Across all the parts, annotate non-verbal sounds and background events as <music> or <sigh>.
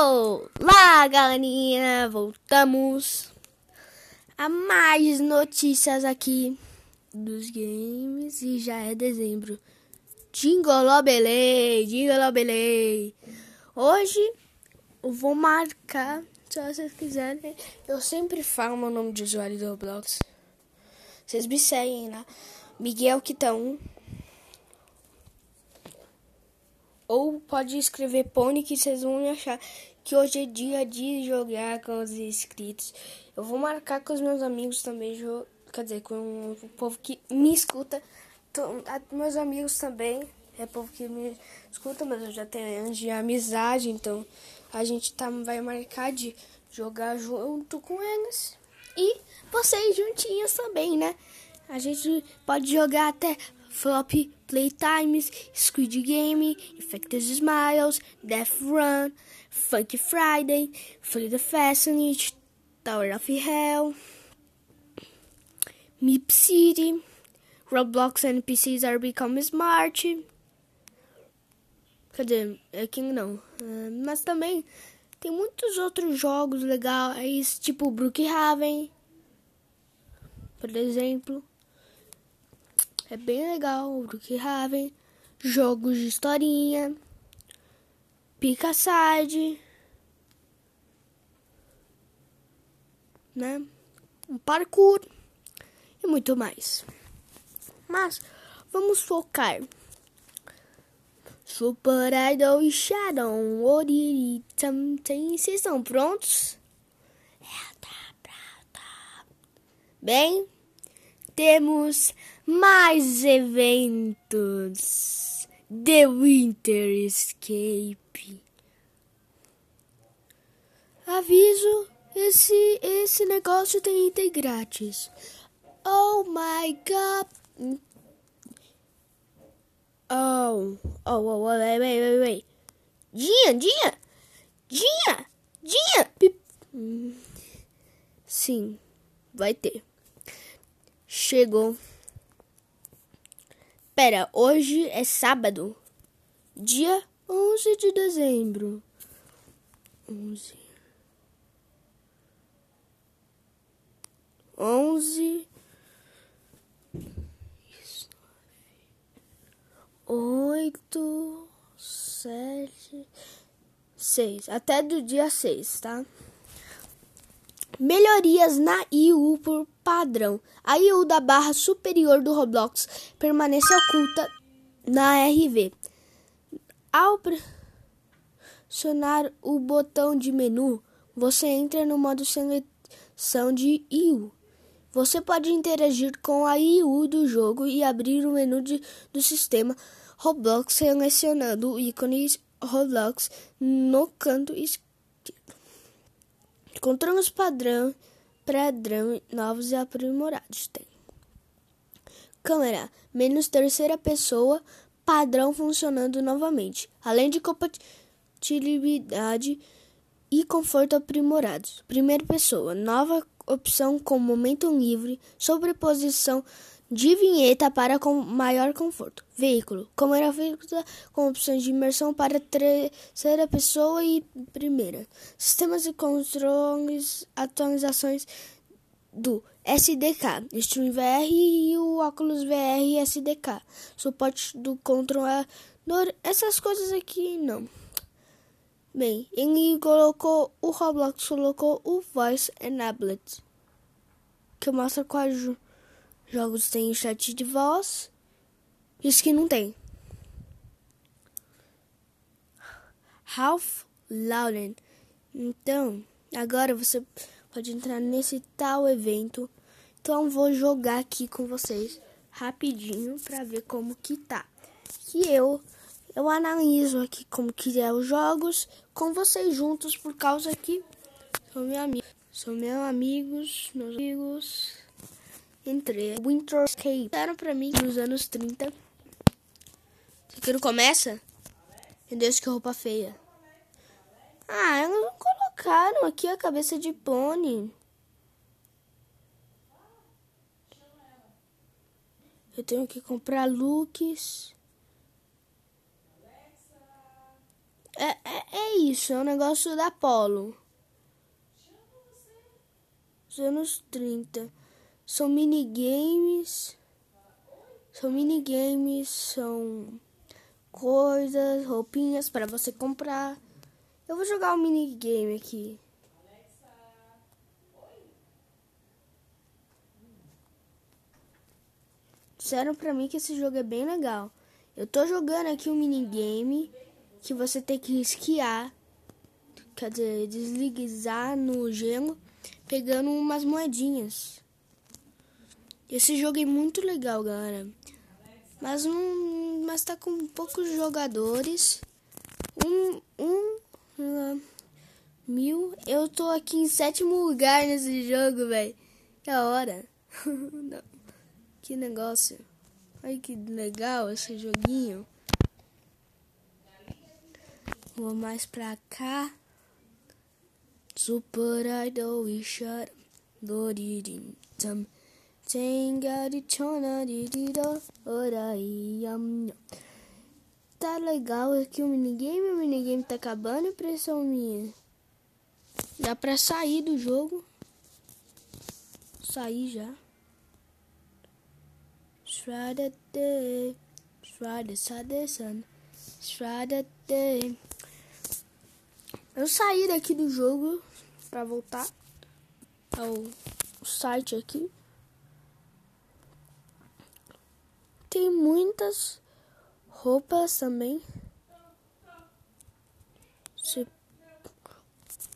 Olá, galerinha! Voltamos a mais notícias aqui dos games e já é dezembro. Jingolobelei, jingolobelei. Hoje eu vou marcar, se vocês quiserem, eu sempre falo meu nome de usuário do Roblox. Vocês me seguem lá. Miguel Quitão. Ou pode escrever Pony que vocês vão achar que hoje é dia de jogar com os inscritos. Eu vou marcar com os meus amigos também, quer dizer, com o povo que me escuta. Meus amigos também, é povo que me escuta, mas eu já tenho anos de amizade, então a gente tá, vai marcar de jogar junto com eles. E vocês juntinhos também, né? A gente pode jogar até Flop Playtimes, Squid Game, Infected Smiles, Death Run, Funky Friday, Free the Fascinate, Tower of Hell, Meep City, Roblox NPCs are becoming smart. Quer dizer, é que não. Uh, mas também tem muitos outros jogos legais, tipo Brookhaven, por exemplo. É bem legal o Brookhaven. Jogos de historinha. Pica-side. Né? Um parkour. E muito mais. Mas vamos focar. Super Idol e Shadow Oriri também. Vocês estão prontos? É, tá Bem, temos mais eventos. The Winter Escape. Aviso, esse esse negócio tem item grátis. Oh my god. Oh, oh, oh, wait, wait, wait, wait. Dia, dia, dia, dia. Sim, vai ter. Chegou. Pera, hoje é sábado, dia 11 de dezembro. 11. 11. Isso. 8, 7, 6. Até do dia 6, tá? Melhorias na IU por padrão. A IU da barra superior do Roblox permanece oculta na RV. Ao pressionar o botão de menu, você entra no modo seleção de IU. Você pode interagir com a IU do jogo e abrir o menu de, do sistema Roblox selecionando o ícone Roblox no canto esquerdo. Encontramos padrão, padrão novos e aprimorados. Tem câmera menos terceira pessoa, padrão funcionando novamente, além de compatibilidade e conforto aprimorados. Primeira pessoa, nova opção com momento livre, sobreposição de vinheta para com maior conforto. Veículo, câmera fixa com opções de imersão para terceira pessoa e primeira. Sistemas de controles, atualizações do SDK, Stream VR e o óculos VR SDK. Suporte do controlador, essas coisas aqui não. Bem, ele colocou o Roblox colocou o Voice Enabled, que mostra quais jogos têm chat de voz os que não tem. Ralph Lauren. Então, agora você pode entrar nesse tal evento. Então vou jogar aqui com vocês rapidinho para ver como que tá. Que eu eu analiso aqui como que é os jogos com vocês juntos por causa que são meus amigos, são meus amigos, meus amigos entre Winter Escape. Deram pra mim nos anos 30. Isso não começa? Meu Deus, que roupa feia. Ah, elas não colocaram aqui a cabeça de pônei. Eu tenho que comprar looks. É, é, é isso, é um negócio da Polo. Os anos 30. São minigames. São minigames, são coisas, roupinhas para você comprar. Eu vou jogar um minigame aqui. Disseram pra mim que esse jogo é bem legal. Eu tô jogando aqui um minigame que você tem que esquiar, quer dizer, deslizar no gelo, pegando umas moedinhas. Esse jogo é muito legal, galera. Mas não, mas tá com poucos jogadores. Um, um uh, mil. Eu tô aqui em sétimo lugar nesse jogo, velho. Que hora. <laughs> que negócio. Ai que legal esse joguinho. Vou mais pra cá. Super Idol e Shut Doridim Tam Tá legal aqui o minigame, o minigame tá acabando, impressão minha. Dá pra sair do jogo. Sair já. Sun, shredded day. Eu saí daqui do jogo para voltar ao site aqui. Tem muitas roupas também. Se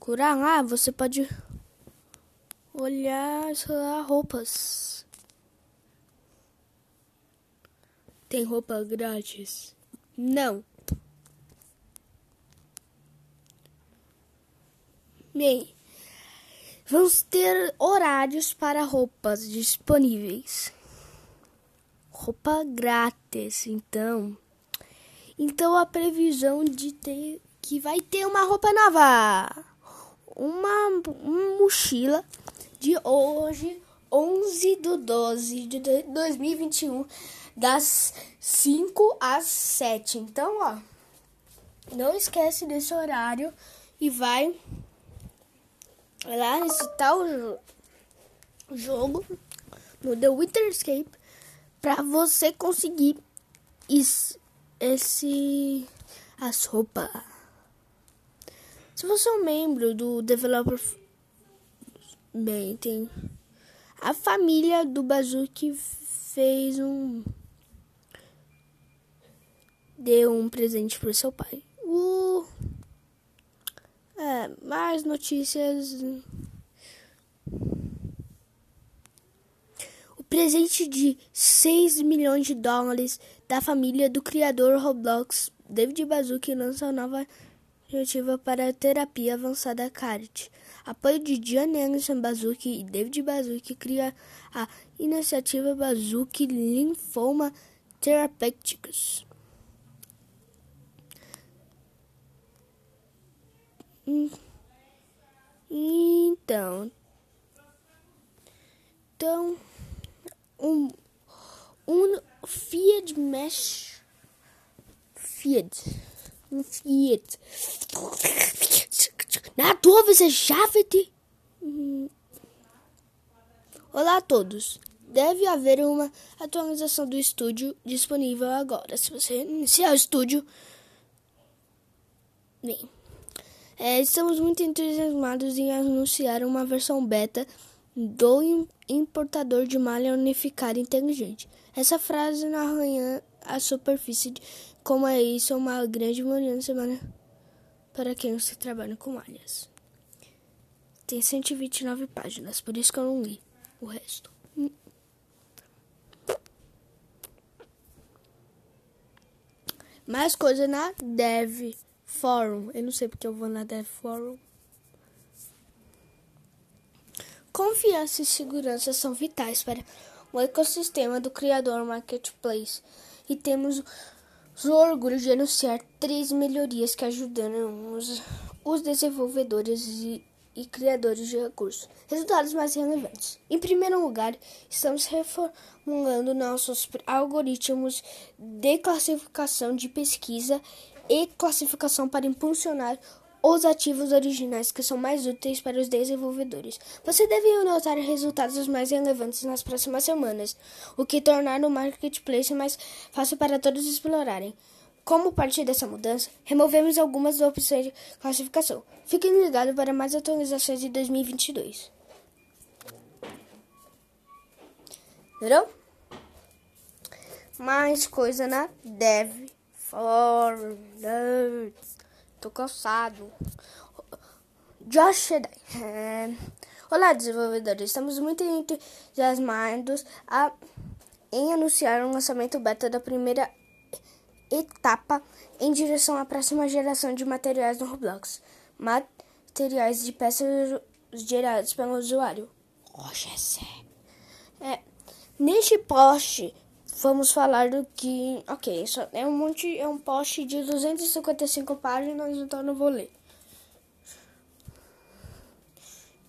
curar lá, você pode olhar as roupas. Tem roupa grátis? Não. Bem, vamos ter horários para roupas disponíveis. Roupa grátis, então. Então a previsão de ter que vai ter uma roupa nova. Uma, uma mochila de hoje, 11 do 12 de 2021, das 5 às 7. Então, ó, não esquece desse horário e vai lá nesse tal jogo no The Winter Escape para você conseguir esse as roupas. Se você é um membro do developer bem, tem a família do Bazuki fez um deu um presente pro seu pai. Uh, é, mais notícias. Presente de 6 milhões de dólares da família do criador Roblox, David Bazuki, lança nova iniciativa para terapia avançada CART. Apoio de John Anderson Bazuki e David Bazuki cria a iniciativa Bazuki Linfoma Therapeutics. Então, então um, um Fiat Mesh Fiat um Fiat na dúvida chave Olá a todos. Deve haver uma atualização do estúdio disponível agora. Se você iniciar o estúdio, bem. É, estamos muito entusiasmados em anunciar uma versão beta do importador de malha unificada inteligente. Essa frase arranha a superfície de como é isso uma grande mudança para quem se trabalha com malhas. Tem 129 páginas, por isso que eu não li o resto. Mais coisa na Dev. Fórum. Eu não sei porque eu vou na Dev Forum. Confiança e segurança são vitais para o ecossistema do criador Marketplace e temos o orgulho de anunciar três melhorias que ajudaram os, os desenvolvedores e e criadores de recursos. Resultados mais relevantes. Em primeiro lugar, estamos reformulando nossos algoritmos de classificação de pesquisa e classificação para impulsionar os ativos originais que são mais úteis para os desenvolvedores. Você deve notar resultados mais relevantes nas próximas semanas, o que tornar o marketplace mais fácil para todos explorarem. Como parte dessa mudança, removemos algumas opções de classificação. Fiquem ligados para mais atualizações de 2022. Entendeu? Mais coisa na Dev for Tô cansado. Josh é... <laughs> Olá, desenvolvedores. Estamos muito entusiasmados a... em anunciar o lançamento beta da primeira etapa em direção à próxima geração de materiais no Roblox. Materiais de peças gerados pelo usuário. É, neste post vamos falar do que. Ok, só é um monte. É um post de 255 páginas, então não vou ler.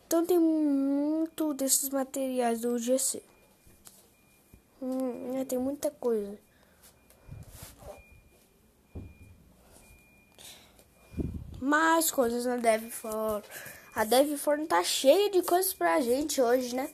Então tem muito desses materiais do GC. Hum, é, tem muita coisa. Mais coisas na DevFor. A DevFor tá cheia de coisas pra gente hoje, né?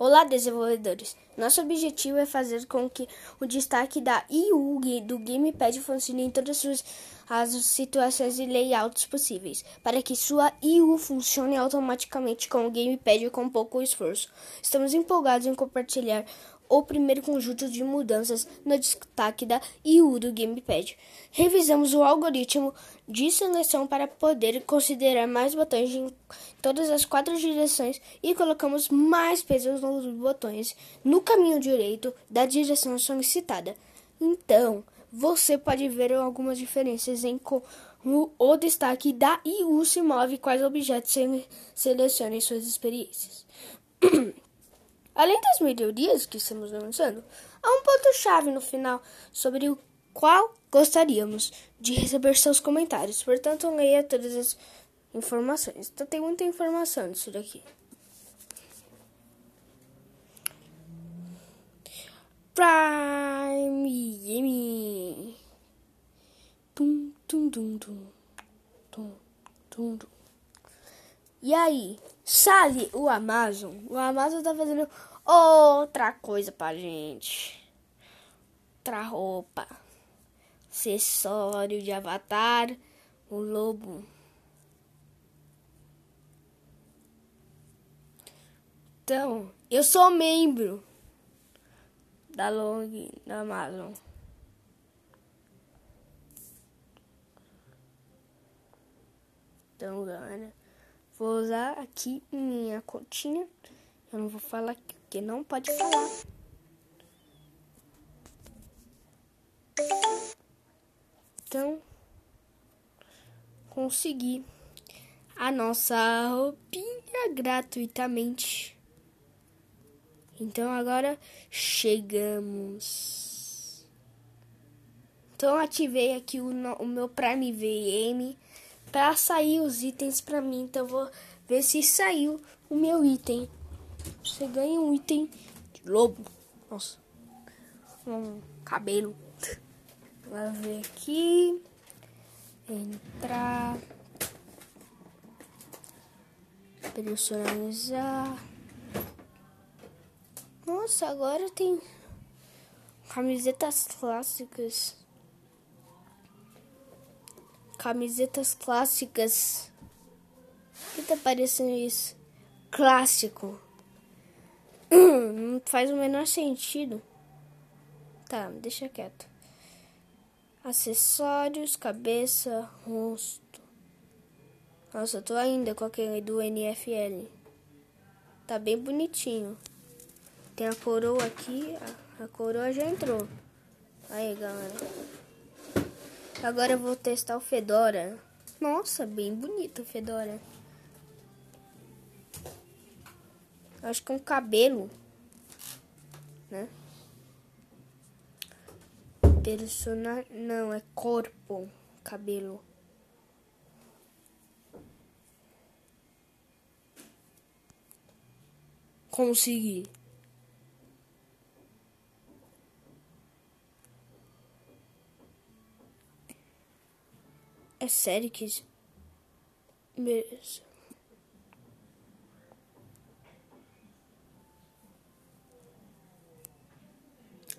Olá, desenvolvedores! Nosso objetivo é fazer com que o destaque da IU do Gamepad funcione em todas as situações e layouts possíveis, para que sua IU funcione automaticamente com o Gamepad com pouco esforço. Estamos empolgados em compartilhar o primeiro conjunto de mudanças no destaque da IU do Gamepad. Revisamos o algoritmo de seleção para poder considerar mais botões em todas as quatro direções e colocamos mais pesos nos botões no caminho direito da direção solicitada. Então, você pode ver algumas diferenças em como o destaque da IU se move quais objetos seleciona em suas experiências. <clears throat> Além das melhorias que estamos lançando, há um ponto-chave no final sobre o qual gostaríamos de receber seus comentários. Portanto, leia todas as informações. Então, tem muita informação disso daqui. Prime. Tum, tum, tum, tum. Tum, tum, tum. E aí, sabe o Amazon? O Amazon tá fazendo outra coisa pra gente. Outra roupa. Acessório de avatar. O lobo. Então, eu sou membro da Long da Amazon. Então, galera, vou usar aqui minha continha. Eu não vou falar aqui que não pode falar. Então, consegui a nossa roupinha gratuitamente. Então agora chegamos. Então ativei aqui o, o meu Prime VM para sair os itens para mim. Então vou ver se saiu o meu item. Você ganha um item de lobo. Nossa. Um cabelo. Vamos ver aqui. Entrar. Personalizar. Nossa, agora tem camisetas clássicas. Camisetas clássicas. O que tá parecendo isso? Clássico. Não faz o menor sentido. Tá, deixa quieto. Acessórios, cabeça, rosto. Nossa, eu tô ainda com aquele do NFL. Tá bem bonitinho. Tem a coroa aqui. A, coroa já entrou. Aí, galera. Agora eu vou testar o Fedora. Nossa, bem bonito o Fedora. Acho que é um cabelo. Né? Persona... Não, é corpo. Cabelo. Consegui. É sério que isso... Beleza.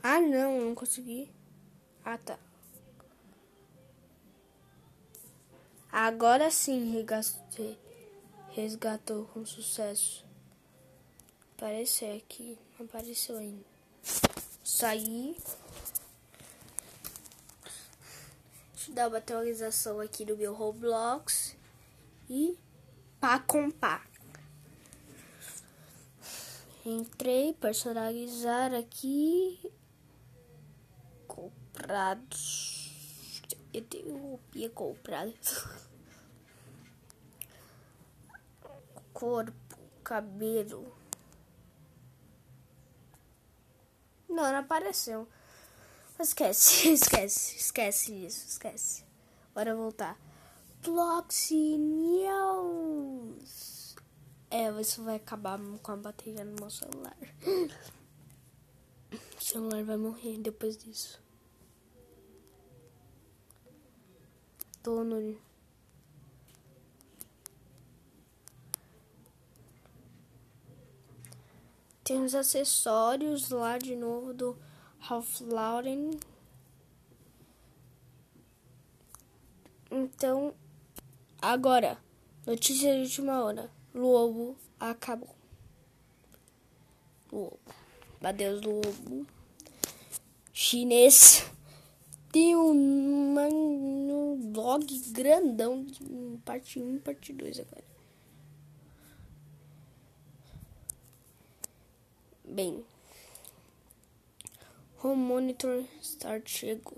Ah, não, não consegui. Ah, tá. Agora sim resgatou com sucesso. Apareceu aqui, não apareceu ainda. Saí. Deixa eu dar uma atualização aqui no meu Roblox. E para comprar. Entrei, personalizar aqui. Comprados. Eu tenho roupinha comprada. Corpo, cabelo. Não, não apareceu. Esquece, <laughs> esquece, esquece isso, esquece. Bora voltar. Bloxy News. É, isso vai acabar com a bateria no meu celular. <laughs> O celular vai morrer depois disso. No. Tem os acessórios lá de novo do Ralph Lauren. Então, agora, notícia de última hora. Lobo acabou. Lobo. Adeus, lobo. Chinês. Tem um, blog grandão parte 1 e parte 2 agora. Bem. Home Monitor Start chegou.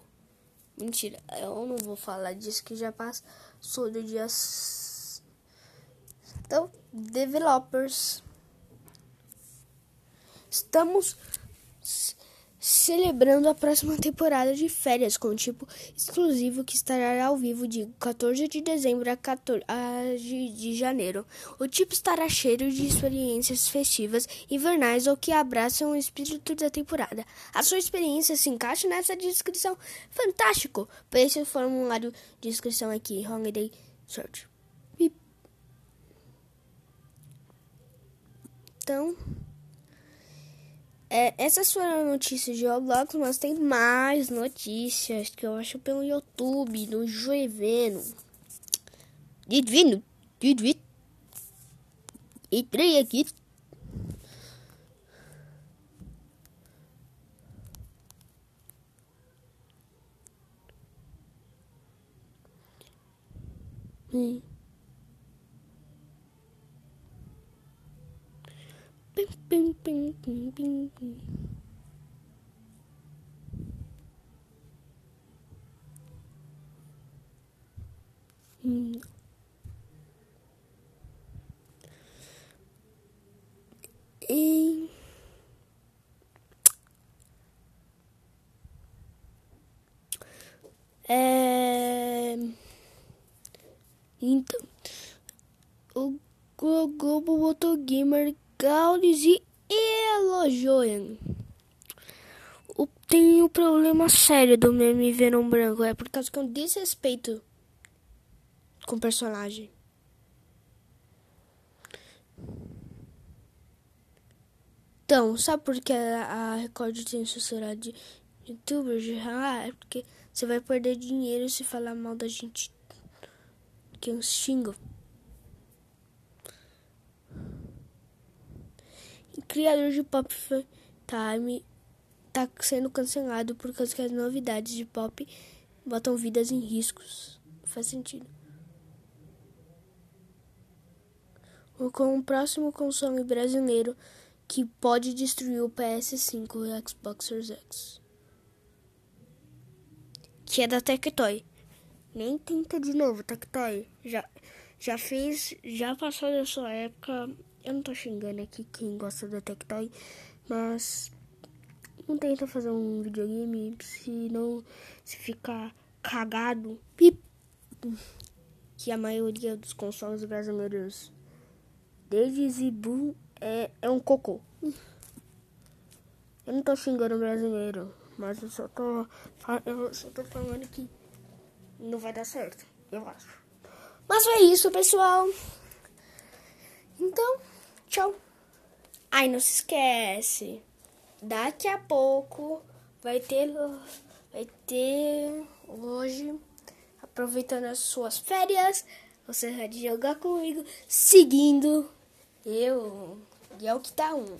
Mentira, eu não vou falar disso que já passou do dia. Então, developers. Estamos celebrando a próxima temporada de férias com tipo exclusivo que estará ao vivo de 14 de dezembro a 14 de janeiro. O tipo estará cheio de experiências festivas invernais ou que abraçam o espírito da temporada. A sua experiência se encaixa nessa descrição. Fantástico! Preencha o formulário de inscrição aqui, Holiday Search. Então, é, essas foram notícias de Roblox, mas tem mais notícias que eu acho pelo YouTube, no Joeveno. Divino, divino. Entrei aqui. Hum. Bing, Mm. E... É... Então, o Google botou gamer Gaules e elogiam. Tem um problema sério do meme Venom Branco. É por causa que um desrespeito com o personagem. Então, sabe por que a Record tem censurado de youtubers? Ah, é porque você vai perder dinheiro se falar mal da gente. Que é um criador de Pop Time está sendo cancelado por causa que as novidades de pop botam vidas em riscos. Faz sentido. Com o próximo console brasileiro que pode destruir o PS5 e o Xbox Series X. Que é da Tectoy. Nem tenta de novo, Tectoy. Já, já fez, já passou da sua época eu não tô xingando aqui quem gosta da Tectoy, mas não tenta fazer um videogame se não se ficar cagado. Pip, que a maioria dos consoles brasileiros desde Zibu é, é um cocô. Eu não tô xingando o brasileiro, mas eu só tô, eu só tô falando que não vai dar certo. eu acho. Mas foi isso, pessoal. Então, tchau. Ai, não se esquece. Daqui a pouco vai ter vai ter hoje aproveitando as suas férias, você vai jogar comigo seguindo eu e é o que tá um.